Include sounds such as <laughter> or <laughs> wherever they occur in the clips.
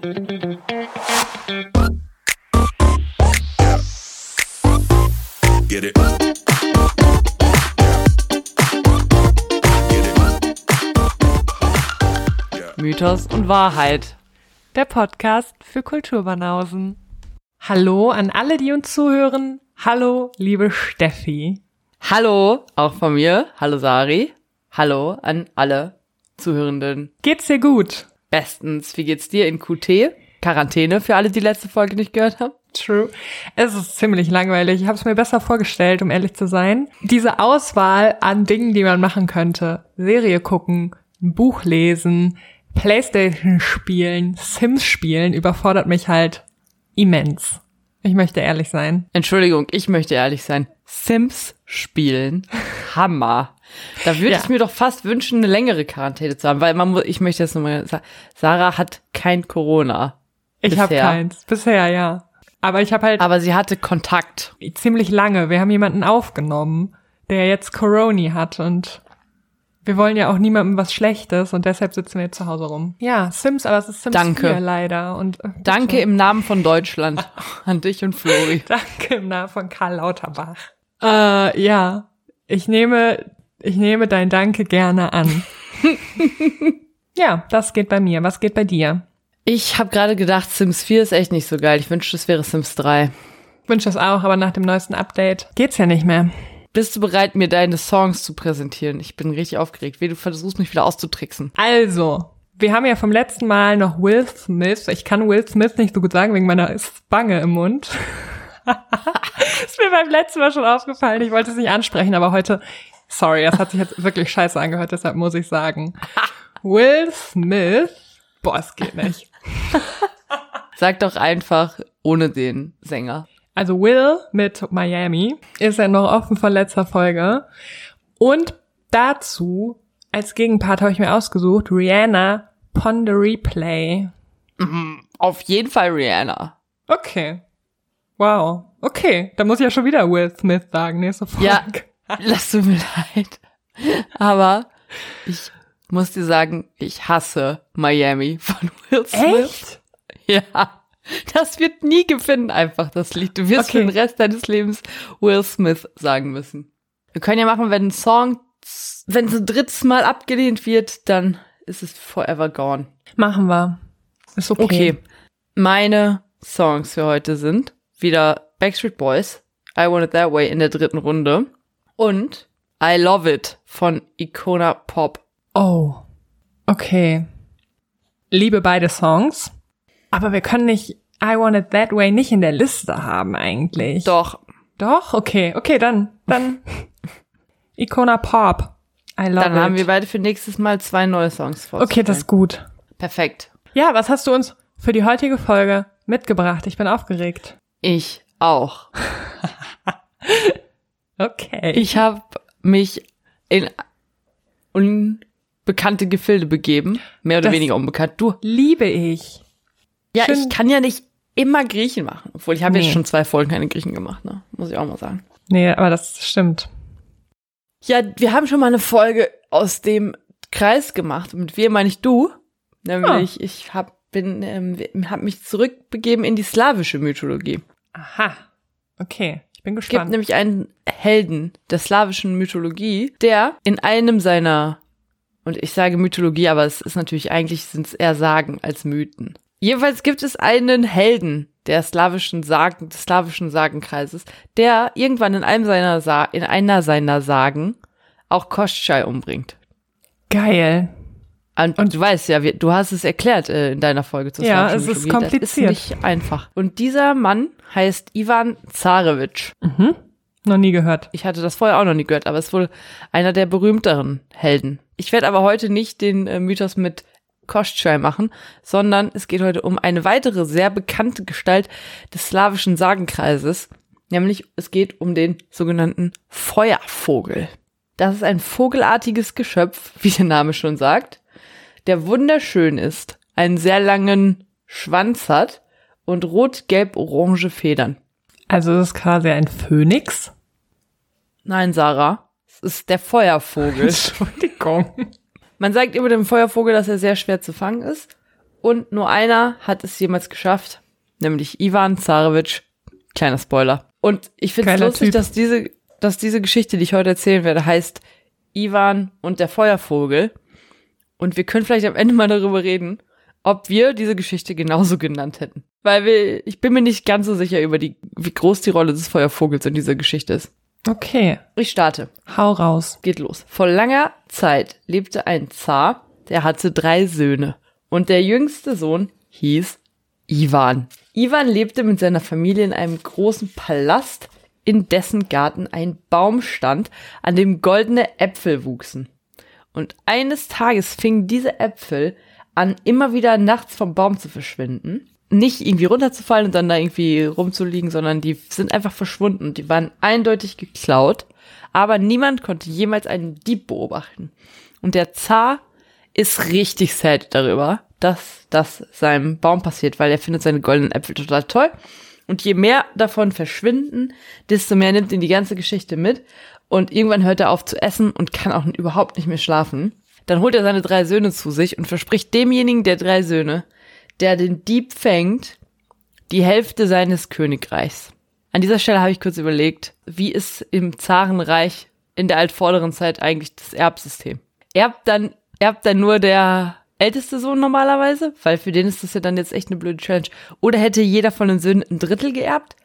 Get it. Mythos und Wahrheit. Der Podcast für Kulturbanausen. Hallo an alle, die uns zuhören. Hallo, liebe Steffi. Hallo, auch von mir. Hallo Sari. Hallo an alle Zuhörenden. Geht's dir gut? Bestens. Wie geht's dir in QT? Quarantäne für alle, die letzte Folge nicht gehört haben. True. Es ist ziemlich langweilig. Ich habe es mir besser vorgestellt, um ehrlich zu sein. Diese Auswahl an Dingen, die man machen könnte. Serie gucken, ein Buch lesen, Playstation spielen, Sims spielen, überfordert mich halt immens. Ich möchte ehrlich sein. Entschuldigung, ich möchte ehrlich sein. Sims spielen. Hammer. Da würde Ja. ich mir doch fast wünschen, eine längere Quarantäne zu haben, weil man muss, ich möchte jetzt nochmal sagen, Sarah hat kein Corona. Ich habe keins. Bisher, ja. Aber ich habe halt Aber sie hatte Kontakt. ziemlich lange. Wir haben jemanden aufgenommen, der jetzt Corona hat und wir wollen ja auch niemandem was Schlechtes und deshalb sitzen wir jetzt zu Hause rum. Ja, Sims, aber es ist Sims Danke. 4 leider. Und äh. Danke im Namen von Deutschland <laughs> an dich und Flori. <laughs> Danke im Namen von Karl Lauterbach. Äh, ja, ich nehme, ich nehme dein Danke gerne an. <laughs> ja, das geht bei mir. Was geht bei dir? Ich habe gerade gedacht, Sims 4 ist echt nicht so geil. Ich wünschte, es wäre Sims 3. Ich wünsche das auch, aber nach dem neuesten Update geht's ja nicht mehr. Bist du bereit, mir deine Songs zu präsentieren? Ich bin richtig aufgeregt. Wie du versuchst, mich wieder auszutricksen. Also, wir haben ja vom letzten Mal noch Will Smith. Ich kann Will Smith nicht so gut sagen wegen meiner Spange im Mund. <laughs> ist mir beim letzten Mal schon aufgefallen. Ich wollte es nicht ansprechen, aber heute, sorry, das hat sich jetzt wirklich scheiße angehört, deshalb muss ich sagen. <laughs> Will Smith, boah, es geht nicht. Sag doch einfach ohne den Sänger. Also Will mit Miami ist ja noch offen von letzter Folge. Und dazu, als Gegenpart habe ich mir ausgesucht, Rihanna Pon the Replay. Auf jeden Fall Rihanna. Okay. Wow. Okay, da muss ich ja schon wieder Will Smith sagen, nächste Folge. Ja, lass du mir leid. Aber ich muss dir sagen, ich hasse Miami von Will Smith. Echt? Ja. Das wird nie gewinnen, einfach das Lied. Du wirst Okay. für den Rest deines Lebens Will Smith sagen müssen. Wir können ja machen, wenn ein Song, wenn es ein drittes Mal abgelehnt wird, dann ist es forever gone. Machen wir. Ist okay. Okay. Meine Songs für heute sind wieder Backstreet Boys, I Want It That Way in der dritten Runde und I Love It von Icona Pop. Oh. Okay. Liebe beide Songs. Aber wir können nicht I Want It That Way nicht in der Liste haben eigentlich. Doch, Doch? Okay. Okay, dann, dann <laughs> Icona Pop. I love dann it. haben wir beide für nächstes Mal zwei neue Songs vor. okay, das ist gut. Perfekt. Ja, was hast du uns für die heutige Folge mitgebracht? Ich bin aufgeregt. Ich auch. <laughs> Okay. Ich habe mich in unbekannte Gefilde begeben, mehr oder Das- weniger unbekannt. Du, liebe ich. ja, schön- ich kann ja nicht immer Griechen machen, obwohl ich habe Nee. jetzt schon zwei Folgen keine Griechen gemacht, ne? Muss ich auch mal sagen. Nee, aber das stimmt. Ja, wir haben schon mal eine Folge aus dem Kreis gemacht. Mit wir meine ich du. Nämlich, ich hab, bin, ähm, hab mich zurückbegeben in die slawische Mythologie. Aha. Okay, ich bin Es gibt gespannt. nämlich einen Helden der slawischen Mythologie, der in einem seiner, und ich sage Mythologie, aber es ist natürlich eigentlich sind es eher Sagen als Mythen. Jedenfalls gibt es einen Helden der slawischen Sagen, des slawischen Sagenkreises, der irgendwann in einem seiner Sa in einer seiner Sagen auch Koschai umbringt. Geil. Und, und du weißt ja, wir, du hast es erklärt äh, in deiner Folge zur Ja, es ist kompliziert. Das ist nicht einfach. Und dieser Mann heißt Ivan Zarewitsch. Noch nie gehört. Ich hatte das vorher auch noch nie gehört, aber es ist wohl einer der berühmteren Helden. Ich werde aber heute nicht den äh, Mythos mit Koschai machen, sondern es geht heute um eine weitere sehr bekannte Gestalt des slawischen Sagenkreises, nämlich es geht um den sogenannten Feuervogel. Das ist ein vogelartiges Geschöpf, wie der Name schon sagt, der wunderschön ist, einen sehr langen Schwanz hat und rot-gelb-orange Federn. Also das ist quasi ein Phönix. Nein, Sarah, es ist der Feuervogel. <laughs> Entschuldigung. Man sagt über den Feuervogel, dass er sehr schwer zu fangen ist Und nur einer hat es jemals geschafft, nämlich Ivan Zarevich. Kleiner Spoiler. Und ich finde es lustig, Typ. dass diese, dass diese Geschichte, die ich heute erzählen werde, heißt Ivan und der Feuervogel. Und wir können vielleicht am Ende mal darüber reden, ob wir diese Geschichte genauso genannt hätten. Weil wir, ich bin mir nicht ganz so sicher über die, wie groß die Rolle des Feuervogels in dieser Geschichte ist. Okay, Ich starte. hau raus. Geht los. Vor langer Zeit lebte ein Zar, der hatte drei Söhne. Und der jüngste Sohn hieß Ivan. Ivan lebte mit seiner Familie in einem großen Palast, in dessen Garten ein Baum stand, an dem goldene Äpfel wuchsen. Und eines Tages fingen diese Äpfel an, immer wieder nachts vom Baum zu verschwinden. Nicht irgendwie runterzufallen und dann da irgendwie rumzuliegen, sondern die sind einfach verschwunden. Die waren eindeutig geklaut. Aber niemand konnte jemals einen Dieb beobachten. Und der Zar ist richtig sad darüber, dass das seinem Baum passiert, weil er findet seine goldenen Äpfel total toll. Und je mehr davon verschwinden, desto mehr nimmt ihn die ganze Geschichte mit. Und irgendwann hört er auf zu essen und kann auch überhaupt nicht mehr schlafen. Dann holt er seine drei Söhne zu sich und verspricht demjenigen der drei Söhne, der den Dieb fängt, die Hälfte seines Königreichs. An dieser Stelle habe ich kurz überlegt, wie ist im Zarenreich in der altvorderen Zeit eigentlich das Erbsystem? Erbt dann, erbt dann nur der älteste Sohn normalerweise? Weil für den ist das ja dann jetzt echt eine blöde Challenge. Oder hätte jeder von den Söhnen ein Drittel geerbt?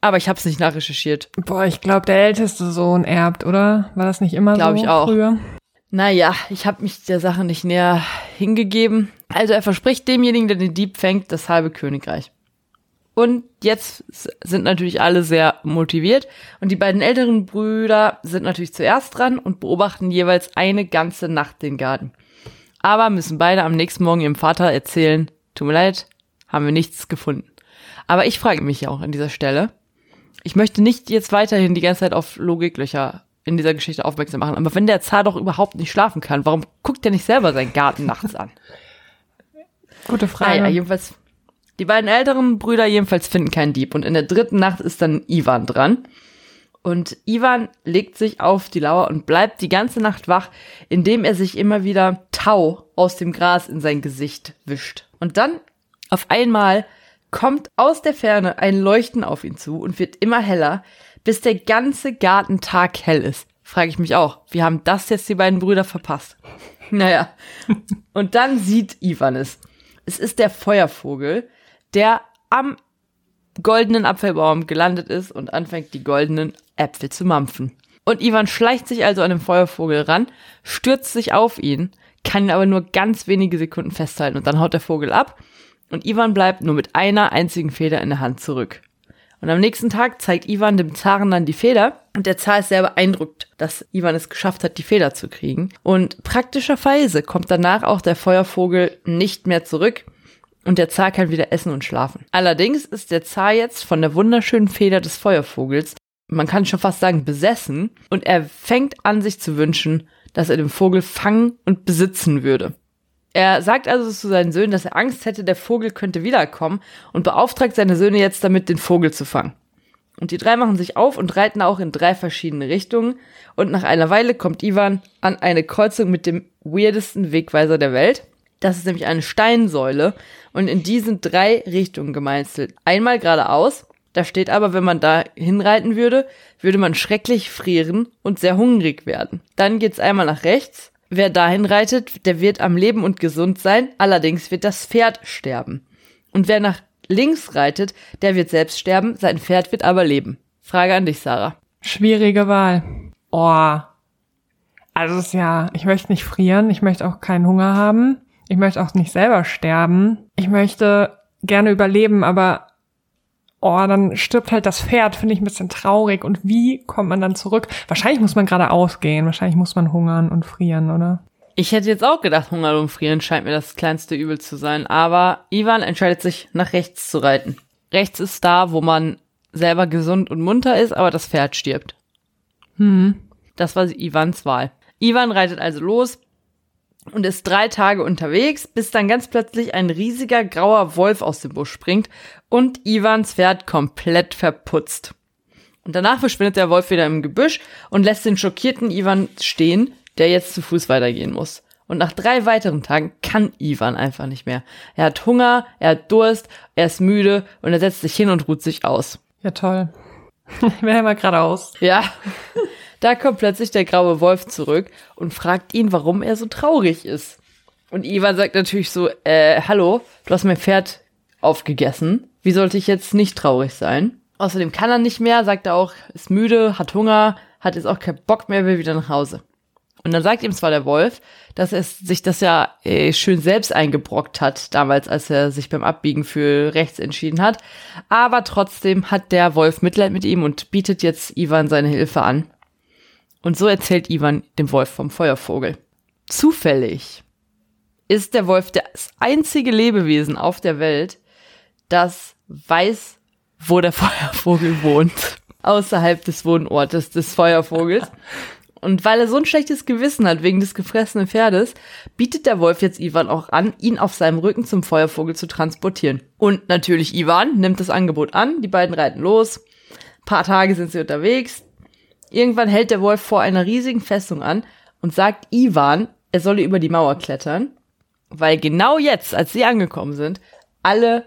Aber ich habe es nicht nachrecherchiert. Boah, ich glaube, der älteste Sohn erbt, oder? War das nicht immer Glaub so ich auch. früher? Naja, ich habe mich der Sache nicht näher hingegeben. Also er verspricht demjenigen, der den Dieb fängt, das halbe Königreich. Und jetzt sind natürlich alle sehr motiviert. Und die beiden älteren Brüder sind natürlich zuerst dran und beobachten jeweils eine ganze Nacht den Garten. Aber müssen beide am nächsten Morgen ihrem Vater erzählen, tut mir leid, haben wir nichts gefunden. Aber ich frage mich ja auch an dieser Stelle, ich möchte nicht jetzt weiterhin die ganze Zeit auf Logiklöcher in dieser Geschichte aufmerksam machen. Aber wenn der Zar doch überhaupt nicht schlafen kann, warum guckt er nicht selber seinen Garten nachts an? <laughs> Gute Frage. Naja, jedenfalls, die beiden älteren Brüder jedenfalls finden keinen Dieb. Und in der dritten Nacht ist dann Ivan dran. Und Ivan legt sich auf die Lauer und bleibt die ganze Nacht wach, indem er sich immer wieder Tau aus dem Gras in sein Gesicht wischt. Und dann auf einmal kommt aus der Ferne ein Leuchten auf ihn zu und wird immer heller, bis der ganze Garten taghell ist. Frage ich mich auch, wie haben das jetzt die beiden Brüder verpasst? <laughs> Naja. Und dann sieht Ivan es. Es ist der Feuervogel, der am goldenen Apfelbaum gelandet ist und anfängt, die goldenen Äpfel zu mampfen. Und Ivan schleicht sich also an den Feuervogel ran, stürzt sich auf ihn, kann ihn aber nur ganz wenige Sekunden festhalten und dann haut der Vogel ab und Ivan bleibt nur mit einer einzigen Feder in der Hand zurück. Und am nächsten Tag zeigt Ivan dem Zaren dann die Feder und der Zar ist sehr beeindruckt, dass Ivan es geschafft hat, die Feder zu kriegen. Und praktischerweise kommt danach auch der Feuervogel nicht mehr zurück und der Zar kann wieder essen und schlafen. Allerdings ist der Zar jetzt von der wunderschönen Feder des Feuervogels, man kann schon fast sagen, besessen und er fängt an sich zu wünschen, dass er den Vogel fangen und besitzen würde. Er sagt also zu seinen Söhnen, dass er Angst hätte, der Vogel könnte wiederkommen und beauftragt seine Söhne jetzt damit, den Vogel zu fangen. Und die drei machen sich auf und reiten auch in drei verschiedene Richtungen. Und nach einer Weile kommt Ivan an eine Kreuzung mit dem weirdesten Wegweiser der Welt. Das ist nämlich eine Steinsäule und in die sind drei Richtungen gemeißelt. Einmal geradeaus, da steht aber, wenn man da hinreiten würde, würde man schrecklich frieren und sehr hungrig werden. Dann geht's einmal nach rechts. Wer dahin reitet, der wird am Leben und gesund sein, allerdings wird das Pferd sterben. Und wer nach links reitet, der wird selbst sterben, sein Pferd wird aber leben. Frage an dich, Sarah. Schwierige Wahl. Oh. Also es ist ja, ich möchte nicht frieren, ich möchte auch keinen Hunger haben, ich möchte auch nicht selber sterben. Ich möchte gerne überleben, aber oh, dann stirbt halt das Pferd, finde ich ein bisschen traurig. Und wie kommt man dann zurück? Wahrscheinlich muss man gerade ausgehen, wahrscheinlich muss man hungern und frieren, oder? Ich hätte jetzt auch gedacht, Hunger und Frieren scheint mir das kleinste Übel zu sein, aber Ivan entscheidet sich, nach rechts zu reiten. Rechts ist da, wo man selber gesund und munter ist, aber das Pferd stirbt. Hm. Das war Ivans Wahl. Ivan reitet also los und ist drei Tage unterwegs, bis dann ganz plötzlich ein riesiger grauer Wolf aus dem Busch springt und Ivans Pferd komplett verputzt. Und danach verschwindet der Wolf wieder im Gebüsch und lässt den schockierten Ivan stehen, der jetzt zu Fuß weitergehen muss. Und nach drei weiteren Tagen kann Ivan einfach nicht mehr. Er hat Hunger, er hat Durst, er ist müde und er setzt sich hin und ruht sich aus. Ja, toll. Ich will ja mal geradeaus. Ja. Da kommt plötzlich der graue Wolf zurück und fragt ihn, warum er so traurig ist. Und Ivan sagt natürlich so, äh, hallo, du hast mein Pferd aufgegessen. Wie sollte ich jetzt nicht traurig sein? Außerdem kann er nicht mehr, sagt er auch, ist müde, hat Hunger, hat jetzt auch keinen Bock mehr, will wieder nach Hause. Und dann sagt ihm zwar der Wolf, dass er sich das ja äh, schön selbst eingebrockt hat, damals, als er sich beim Abbiegen für rechts entschieden hat. Aber trotzdem hat der Wolf Mitleid mit ihm und bietet jetzt Ivan seine Hilfe an. Und so erzählt Ivan dem Wolf vom Feuervogel. Zufällig ist der Wolf das einzige Lebewesen auf der Welt, das weiß, wo der <laughs> Feuervogel wohnt. Außerhalb des Wohnortes des Feuervogels. Und weil er so ein schlechtes Gewissen hat wegen des gefressenen Pferdes, bietet der Wolf jetzt Ivan auch an, ihn auf seinem Rücken zum Feuervogel zu transportieren. Und natürlich Ivan nimmt das Angebot an, die beiden reiten los. Ein paar Tage sind sie unterwegs. Irgendwann hält der Wolf vor einer riesigen Festung an und sagt Ivan, er solle über die Mauer klettern, weil genau jetzt, als sie angekommen sind, alle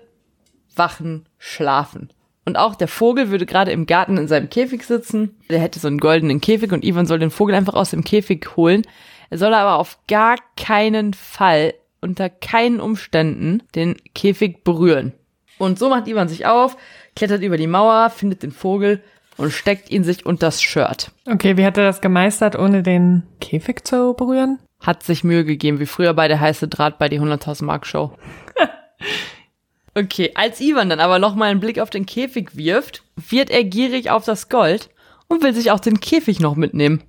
Wachen schlafen. Und auch der Vogel würde gerade im Garten in seinem Käfig sitzen. Der hätte so einen goldenen Käfig und Ivan soll den Vogel einfach aus dem Käfig holen. Er soll aber auf gar keinen Fall, unter keinen Umständen, den Käfig berühren. Und so macht Ivan sich auf, klettert über die Mauer, findet den Vogel und steckt ihn sich unter das Shirt. Okay, wie hat er das gemeistert, ohne den Käfig zu berühren? Hat sich Mühe gegeben, wie früher bei der heiße Draht bei die 100.000 Mark Show. <laughs> Okay, als Ivan dann aber nochmal einen Blick auf den Käfig wirft, wird er gierig auf das Gold und will sich auch den Käfig noch mitnehmen.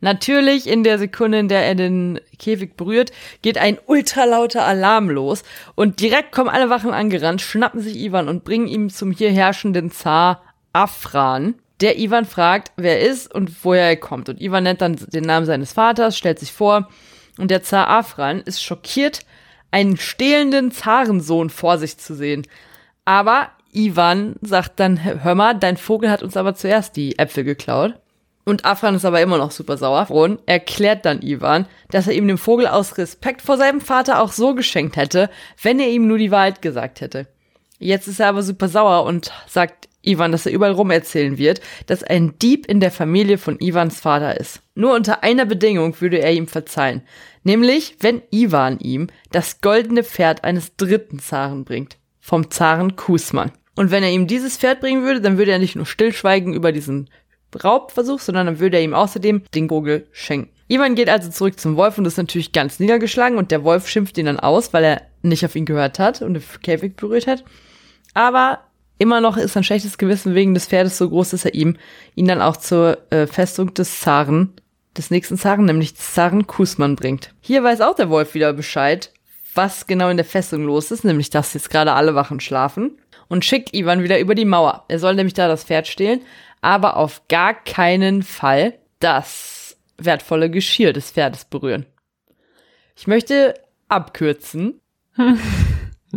Natürlich, in der Sekunde, in der er den Käfig berührt, geht ein ultralauter Alarm los und direkt kommen alle Wachen angerannt, schnappen sich Ivan und bringen ihm zum hier herrschenden Zar Afran, der Ivan fragt, wer er ist und woher er kommt. Und Ivan nennt dann den Namen seines Vaters, stellt sich vor und der Zar Afran ist schockiert, einen stehlenden Zarensohn vor sich zu sehen. Aber Ivan sagt dann, hör mal, dein Vogel hat uns aber zuerst die Äpfel geklaut. Und Afran ist aber immer noch super sauer und erklärt dann Ivan, dass er ihm den Vogel aus Respekt vor seinem Vater auch so geschenkt hätte, wenn er ihm nur die Wahrheit gesagt hätte. Jetzt ist er aber super sauer und sagt Ivan, dass er überall rum erzählen wird, dass ein Dieb in der Familie von Ivans Vater ist. Nur unter einer Bedingung würde er ihm verzeihen. Nämlich, wenn Ivan ihm das goldene Pferd eines dritten Zaren bringt. Vom Zaren Kusman. Und wenn er ihm dieses Pferd bringen würde, dann würde er nicht nur stillschweigen über diesen Raubversuch, sondern dann würde er ihm außerdem den Vogel schenken. Ivan geht also zurück zum Wolf und ist natürlich ganz niedergeschlagen und der Wolf schimpft ihn dann aus, weil er nicht auf ihn gehört hat und den Käfig berührt hat. Aber immer noch ist sein schlechtes Gewissen wegen des Pferdes so groß, dass er ihm ihn dann auch zur äh, Festung des Zaren, des nächsten Zaren, nämlich Zaren Kusman bringt. Hier weiß auch der Wolf wieder Bescheid, was genau in der Festung los ist, nämlich dass jetzt gerade alle Wachen schlafen und schickt Ivan wieder über die Mauer. Er soll nämlich da das Pferd stehlen, aber auf gar keinen Fall das wertvolle Geschirr des Pferdes berühren. Ich möchte abkürzen. <laughs>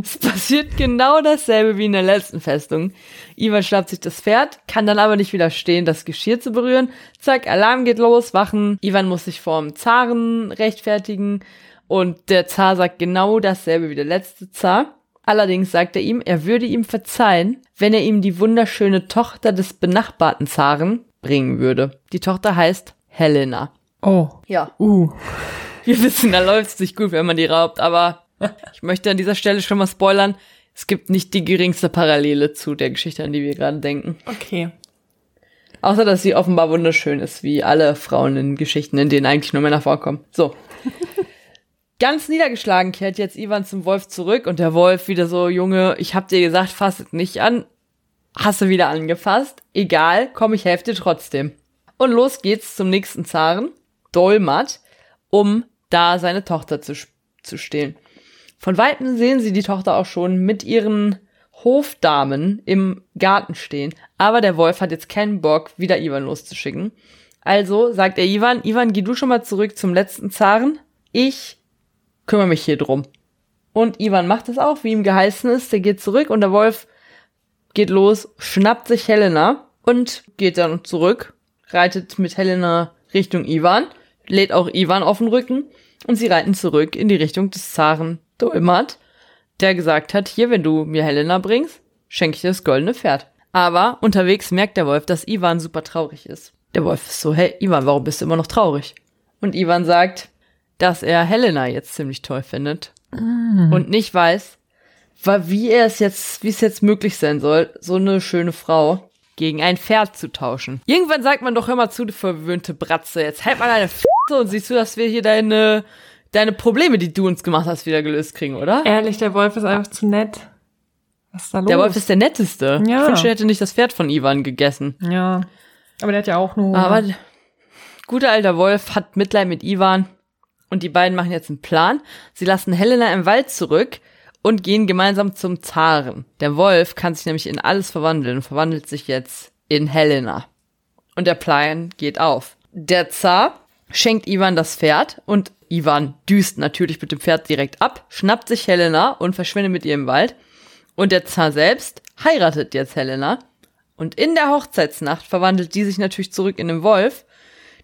Es passiert genau dasselbe wie in der letzten Festung. Ivan schnappt sich das Pferd, kann dann aber nicht widerstehen, das Geschirr zu berühren. Zack, Alarm geht los, Wachen. Ivan muss sich vorm Zaren rechtfertigen und der Zar sagt genau dasselbe wie der letzte Zar. Allerdings sagt er ihm, er würde ihm verzeihen, wenn er ihm die wunderschöne Tochter des benachbarten Zaren bringen würde. Die Tochter heißt Helena. Oh. Ja. Uh. Wir wissen, da läuft es nicht gut, wenn man die raubt, aber ich möchte an dieser Stelle schon mal spoilern. Es gibt nicht die geringste Parallele zu der Geschichte, an die wir gerade denken. Okay. Außer, dass sie offenbar wunderschön ist, wie alle Frauen in Geschichten, in denen eigentlich nur Männer vorkommen. So. <laughs> Ganz niedergeschlagen kehrt jetzt Ivan zum Wolf zurück und der Wolf wieder so, Junge, ich hab dir gesagt, fass es nicht an. Hast du wieder angefasst? Egal, komm, ich helfe dir trotzdem. Und los geht's zum nächsten Zaren, Dolmat, um da seine Tochter zu, zu stehlen. Von Weitem sehen sie die Tochter auch schon mit ihren Hofdamen im Garten stehen. Aber der Wolf hat jetzt keinen Bock, wieder Ivan loszuschicken. Also sagt er Ivan, Ivan, geh du schon mal zurück zum letzten Zaren. Ich kümmere mich hier drum. Und Ivan macht es auch, wie ihm geheißen ist. Der geht zurück und der Wolf geht los, schnappt sich Helena und geht dann zurück, reitet mit Helena Richtung Ivan, lädt auch Ivan auf den Rücken und sie reiten zurück in die Richtung des Zaren Dolmat, der gesagt hat, hier, wenn du mir Helena bringst, schenke ich dir das goldene Pferd. Aber unterwegs merkt der Wolf, dass Ivan super traurig ist. Der Wolf ist so, hey, Ivan, warum bist du immer noch traurig? Und Ivan sagt, dass er Helena jetzt ziemlich toll findet mm. und nicht weiß, wie er es jetzt, wie es jetzt möglich sein soll, so eine schöne Frau gegen ein Pferd zu tauschen. Irgendwann sagt man doch immer zu, du verwöhnte Bratze, jetzt halt mal deine F und siehst du, dass wir hier deine, deine Probleme, die du uns gemacht hast, wieder gelöst kriegen, oder? Ehrlich, der Wolf ist einfach zu nett. Was ist da los? Der Wolf ist der netteste. Ja. Ich wünschte, er hätte nicht das Pferd von Ivan gegessen. Ja. Aber der hat ja auch nur. Aber guter alter Wolf hat Mitleid mit Ivan und die beiden machen jetzt einen Plan. Sie lassen Helena im Wald zurück und gehen gemeinsam zum Zaren. Der Wolf kann sich nämlich in alles verwandeln und verwandelt sich jetzt in Helena. Und der Plan geht auf. Der Zar schenkt Ivan das Pferd und Ivan düst natürlich mit dem Pferd direkt ab, schnappt sich Helena und verschwindet mit ihr im Wald. Und der Zar selbst heiratet jetzt Helena. Und in der Hochzeitsnacht verwandelt die sich natürlich zurück in den Wolf.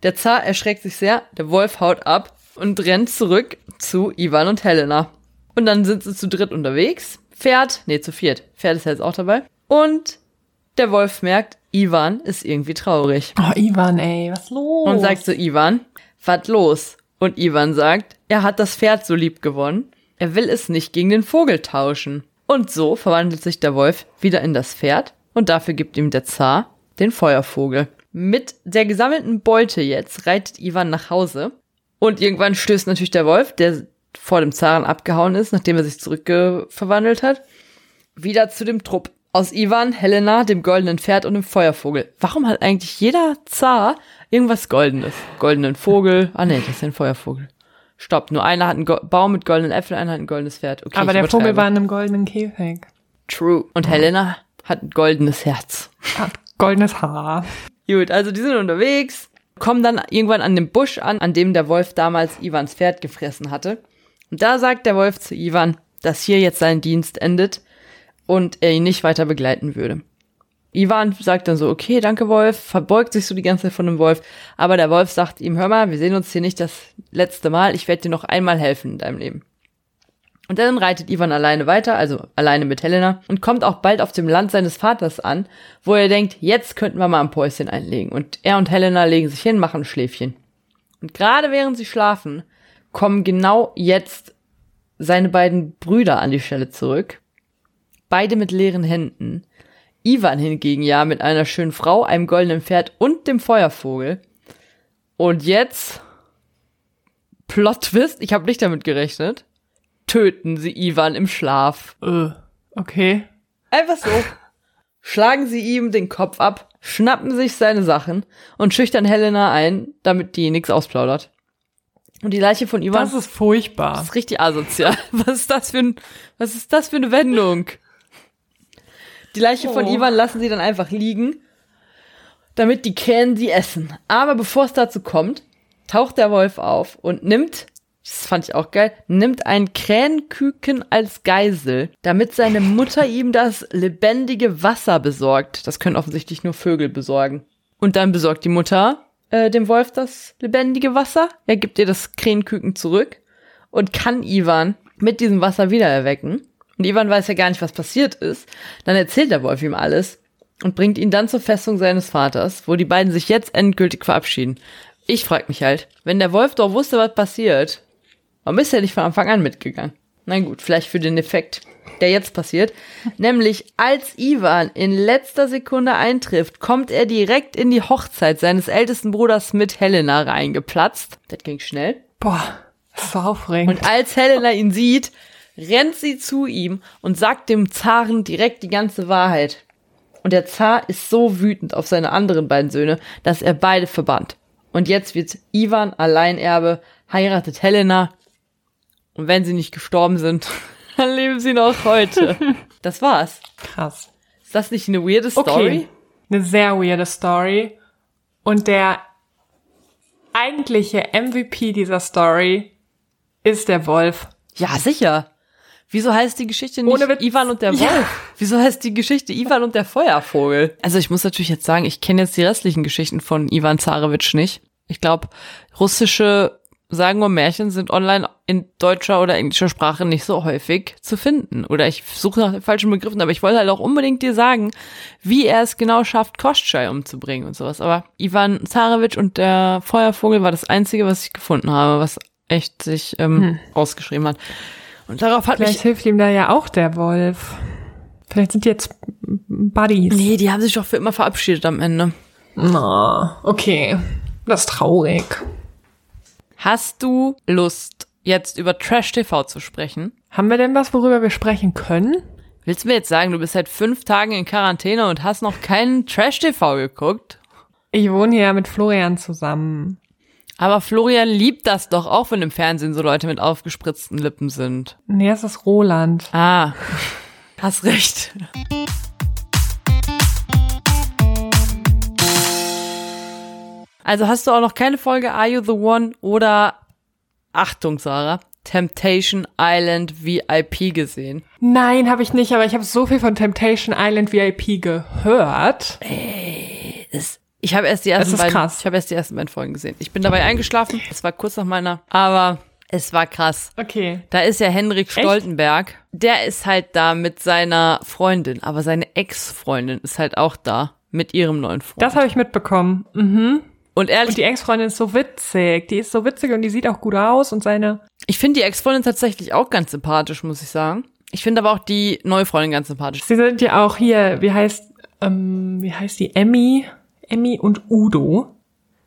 Der Zar erschreckt sich sehr, der Wolf haut ab und rennt zurück zu Ivan und Helena. Und dann sind sie zu dritt unterwegs. Pferd, nee, zu viert. Pferd ist jetzt auch dabei. Und der Wolf merkt, Ivan ist irgendwie traurig. Oh, Ivan, ey, was los? Und sagt zu Ivan, was los? Und Ivan sagt, er hat das Pferd so lieb gewonnen. Er will es nicht gegen den Vogel tauschen. Und so verwandelt sich der Wolf wieder in das Pferd und dafür gibt ihm der Zar den Feuervogel. Mit der gesammelten Beute jetzt reitet Ivan nach Hause und irgendwann stößt natürlich der Wolf, der vor dem Zaren abgehauen ist, nachdem er sich zurückverwandelt hat, wieder zu dem Trupp. Aus Ivan, Helena, dem goldenen Pferd und dem Feuervogel. Warum hat eigentlich jeder Zar irgendwas Goldenes? Goldenen Vogel. Ah nee, das ist ein Feuervogel. Stopp, nur einer hat einen Go Baum mit goldenen Äpfeln, einer hat ein goldenes Pferd. Okay, Aber der Vogel war in einem goldenen Käfig. True. Und Helena hat ein goldenes Herz. Hat goldenes Haar. Gut, also die sind unterwegs, kommen dann irgendwann an dem Busch an, an dem der Wolf damals Ivans Pferd gefressen hatte. Und da sagt der Wolf zu Ivan, dass hier jetzt sein Dienst endet und er ihn nicht weiter begleiten würde. Ivan sagt dann so, okay, danke Wolf, verbeugt sich so die ganze Zeit von dem Wolf, aber der Wolf sagt ihm, hör mal, wir sehen uns hier nicht das letzte Mal, ich werde dir noch einmal helfen in deinem Leben. Und dann reitet Ivan alleine weiter, also alleine mit Helena, und kommt auch bald auf dem Land seines Vaters an, wo er denkt, jetzt könnten wir mal ein Päuschen einlegen. Und er und Helena legen sich hin, machen ein Schläfchen. Und gerade während sie schlafen, kommen genau jetzt seine beiden Brüder an die Stelle zurück. Beide mit leeren Händen. Ivan hingegen ja mit einer schönen Frau, einem goldenen Pferd und dem Feuervogel. Und jetzt Plot Twist, ich habe nicht damit gerechnet. Töten sie Ivan im Schlaf. Äh, okay. Einfach so. Schlagen sie ihm den Kopf ab, schnappen sich seine Sachen und schüchtern Helena ein, damit die nichts ausplaudert. Und die Leiche von Ivan. Das ist furchtbar. Das ist richtig asozial. <laughs> Was ist das für ein, was ist das für eine Wendung? Die Leiche oh. von Ivan lassen sie dann einfach liegen, damit die Krähen sie essen. Aber bevor es dazu kommt, taucht der Wolf auf und nimmt, das fand ich auch geil, nimmt ein Krähenküken als Geisel, damit seine Mutter ihm das lebendige Wasser besorgt. Das können offensichtlich nur Vögel besorgen. Und dann besorgt die Mutter äh, dem Wolf das lebendige Wasser. Er gibt ihr das Krähenküken zurück und kann Ivan mit diesem Wasser wiedererwecken. Und Ivan weiß ja gar nicht, was passiert ist. Dann erzählt der Wolf ihm alles und bringt ihn dann zur Festung seines Vaters, wo die beiden sich jetzt endgültig verabschieden. Ich frag mich halt, wenn der Wolf doch wusste, was passiert, warum ist er nicht von Anfang an mitgegangen? Na gut, vielleicht für den Effekt der jetzt passiert. Nämlich als Ivan in letzter Sekunde eintrifft, kommt er direkt in die Hochzeit seines ältesten Bruders mit Helena reingeplatzt. Das ging schnell. Boah, das war aufregend. Und als Helena ihn sieht, rennt sie zu ihm und sagt dem Zaren direkt die ganze Wahrheit. Und der Zar ist so wütend auf seine anderen beiden Söhne, dass er beide verbannt. Und jetzt wird Ivan Alleinerbe, heiratet Helena. Und wenn sie nicht gestorben sind, <laughs> dann leben sie noch heute. <laughs> Das war's. Krass. Ist das nicht eine weirde Story? Okay. Eine sehr weirde Story. Und der eigentliche MVP dieser Story ist der Wolf. Ja, sicher. Wieso heißt die Geschichte nicht Ohne Ivan und der Wolf? Ja. Wieso heißt die Geschichte Ivan und der Feuervogel? Also ich muss natürlich jetzt sagen, ich kenne jetzt die restlichen Geschichten von Ivan Zarewitsch nicht. Ich glaube, russische Sagen und Märchen sind online in deutscher oder englischer Sprache nicht so häufig zu finden. Oder ich suche nach den falschen Begriffen, aber ich wollte halt auch unbedingt dir sagen, wie er es genau schafft, Kostschei umzubringen und sowas. Aber Ivan Zarevich und der Feuervogel war das Einzige, was ich gefunden habe, was echt sich ähm, hm. ausgeschrieben hat. Und darauf hat Vielleicht mich hilft ihm da ja auch der Wolf. Vielleicht sind die jetzt Buddies. Nee, die haben sich doch für immer verabschiedet am Ende. Oh, okay. Das ist traurig. Hast du Lust, jetzt über Trash TV zu sprechen? Haben wir denn was, worüber wir sprechen können? Willst du mir jetzt sagen, du bist seit fünf Tagen in Quarantäne und hast noch keinen Trash TV geguckt? Ich wohne hier mit Florian zusammen. Aber Florian liebt das doch auch, wenn im Fernsehen so Leute mit aufgespritzten Lippen sind. Nee, es ist Roland. Ah, hast recht. Also hast du auch noch keine Folge Are You the One oder Achtung, Sarah, Temptation Island VIP gesehen? Nein, habe ich nicht, aber ich habe so viel von Temptation Island VIP gehört. Ey, das, ich habe erst die ersten beiden, krass. ich habe erst die ersten beiden Folgen gesehen. Ich bin dabei eingeschlafen. Es war kurz nach meiner, aber es war krass. Okay. Da ist ja Henrik Stoltenberg. Echt? Der ist halt da mit seiner Freundin, aber seine Ex-Freundin ist halt auch da mit ihrem neuen Freund. Das habe ich mitbekommen. Mhm. Und ehrlich. Und die Ex-Freundin ist so witzig. Die ist so witzig und die sieht auch gut aus und seine. Ich finde die Ex-Freundin tatsächlich auch ganz sympathisch, muss ich sagen. Ich finde aber auch die neue Freundin ganz sympathisch. Sie sind ja auch hier, wie heißt, ähm, wie heißt die? Emmy, Emmy und Udo.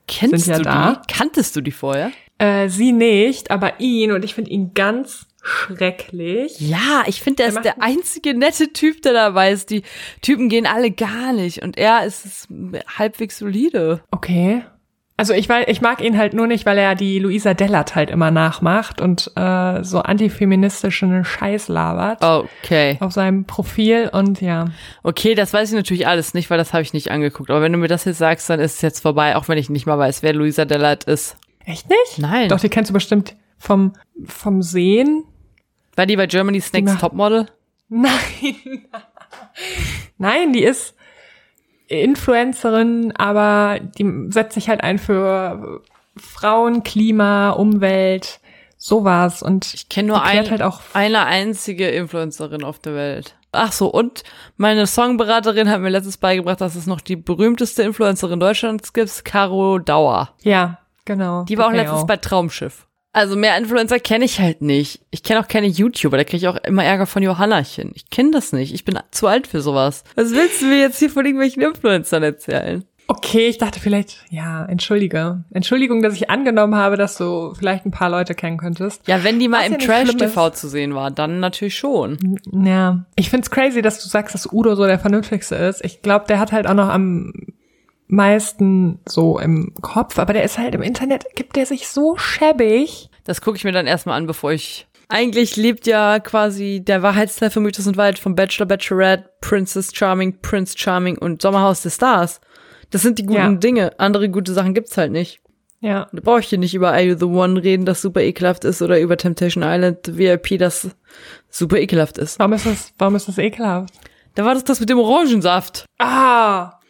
Kennst ja du da. die? Kanntest du die vorher? Äh, sie nicht, aber ihn und ich finde ihn ganz schrecklich. Ja, ich finde, er ist der einzige nette Typ, der dabei ist. Die Typen gehen alle gar nicht und er ist halbwegs solide. Okay. Also ich, weil, ich mag ihn halt nur nicht, weil er die Luisa Dellert halt immer nachmacht und äh, so antifeministischen Scheiß labert. Okay. Auf seinem Profil und ja. Okay, das weiß ich natürlich alles nicht, weil das habe ich nicht angeguckt. Aber wenn du mir das jetzt sagst, dann ist es jetzt vorbei, auch wenn ich nicht mal weiß, wer Luisa Dellert ist. Echt nicht? Nein. Doch, die kennst du bestimmt vom, vom Sehen. War die bei Germany's Next Topmodel? <laughs> Nein. Nein, die ist Influencerin, aber die setzt sich halt ein für Frauen, Klima, Umwelt, sowas. Und ich kenne nur ein, halt auch eine einzige Influencerin auf der Welt. Ach so, und meine Songberaterin hat mir letztes beigebracht, dass es noch die berühmteste Influencerin Deutschlands gibt, Caro Dauer. Ja, genau. Die war auch letztens auch. bei Traumschiff. Also mehr Influencer kenne ich halt nicht. Ich kenne auch keine YouTuber, da kriege ich auch immer Ärger von Johannachen. Ich kenne das nicht. Ich bin zu alt für sowas. Was willst du mir jetzt hier von irgendwelchen Influencern erzählen? Okay, ich dachte vielleicht, ja, entschuldige. Entschuldigung, dass ich angenommen habe, dass du vielleicht ein paar Leute kennen könntest. Ja, wenn die mal Was im ja Trash-TV zu sehen war, dann natürlich schon. Ja. Ich find's crazy, dass du sagst, dass Udo so der vernünftigste ist. Ich glaube, der hat halt auch noch am meisten so im Kopf, aber der ist halt im Internet, gibt der sich so schäbig. Das gucke ich mir dann erstmal an, bevor ich. Eigentlich lebt ja quasi der Wahrheitsteil von Mythos und Wald vom Bachelor, Bachelorette, Princess Charming, Prince Charming und Sommerhaus der Stars. Das sind die guten ja. Dinge. Andere gute Sachen gibt's halt nicht. Ja. Da brauche ich hier nicht über Are You the One reden, das super ekelhaft ist, oder über Temptation Island VIP, das super ekelhaft ist. Warum ist das, warum ist das ekelhaft? Da war das das mit dem Orangensaft. Ah!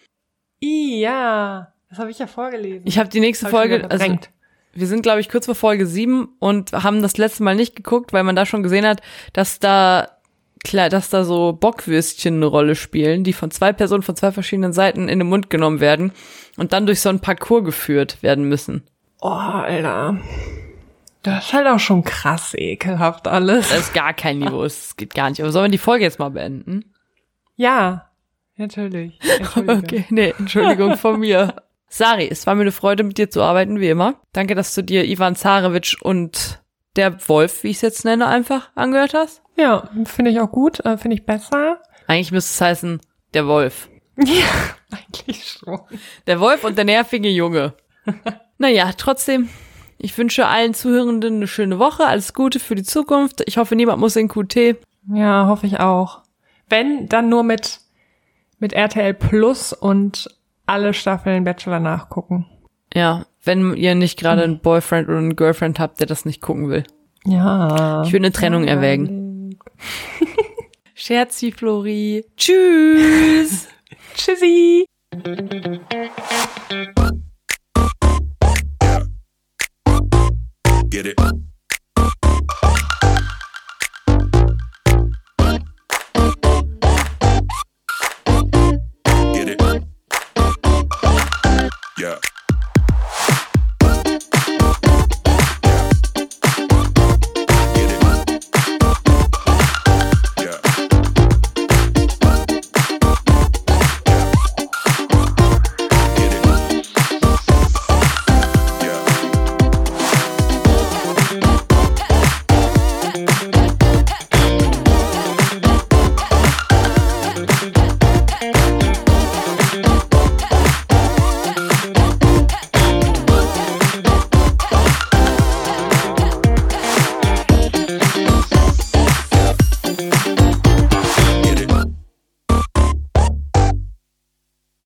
I, ja. Das habe ich ja vorgelesen. Ich habe die nächste Folge, also wir sind glaube ich kurz vor Folge 7 und haben das letzte Mal nicht geguckt, weil man da schon gesehen hat, dass da klar, dass da so Bockwürstchen eine Rolle spielen, die von zwei Personen von zwei verschiedenen Seiten in den Mund genommen werden und dann durch so ein Parcours geführt werden müssen. Oh, Alter. Das ist halt auch schon krass ekelhaft alles. Das ist gar kein Niveau, es geht gar nicht. Aber sollen wir die Folge jetzt mal beenden? Ja. Natürlich. <laughs> Okay, nee, Entschuldigung von mir. <laughs> Sari, es war mir eine Freude, mit dir zu arbeiten, wie immer. Danke, dass du dir Ivan Zarewitsch und der Wolf, wie ich es jetzt nenne, einfach angehört hast. Ja, finde ich auch gut, äh, finde ich besser. Eigentlich müsste es heißen, der Wolf. <laughs> Ja, eigentlich schon. Der Wolf und der nervige Junge. naja, trotzdem, ich wünsche allen Zuhörenden eine schöne Woche, alles Gute für die Zukunft. Ich hoffe, niemand muss in QT. Ja, hoffe ich auch. Wenn, dann nur mit mit RTL Plus und alle Staffeln Bachelor nachgucken. Ja, wenn ihr nicht gerade einen Boyfriend oder einen Girlfriend habt, der das nicht gucken will. Ja. Ich würde eine Trennung erwägen. <laughs> Scherzi, Flori. Tschüss. <laughs> Tschüssi. get it.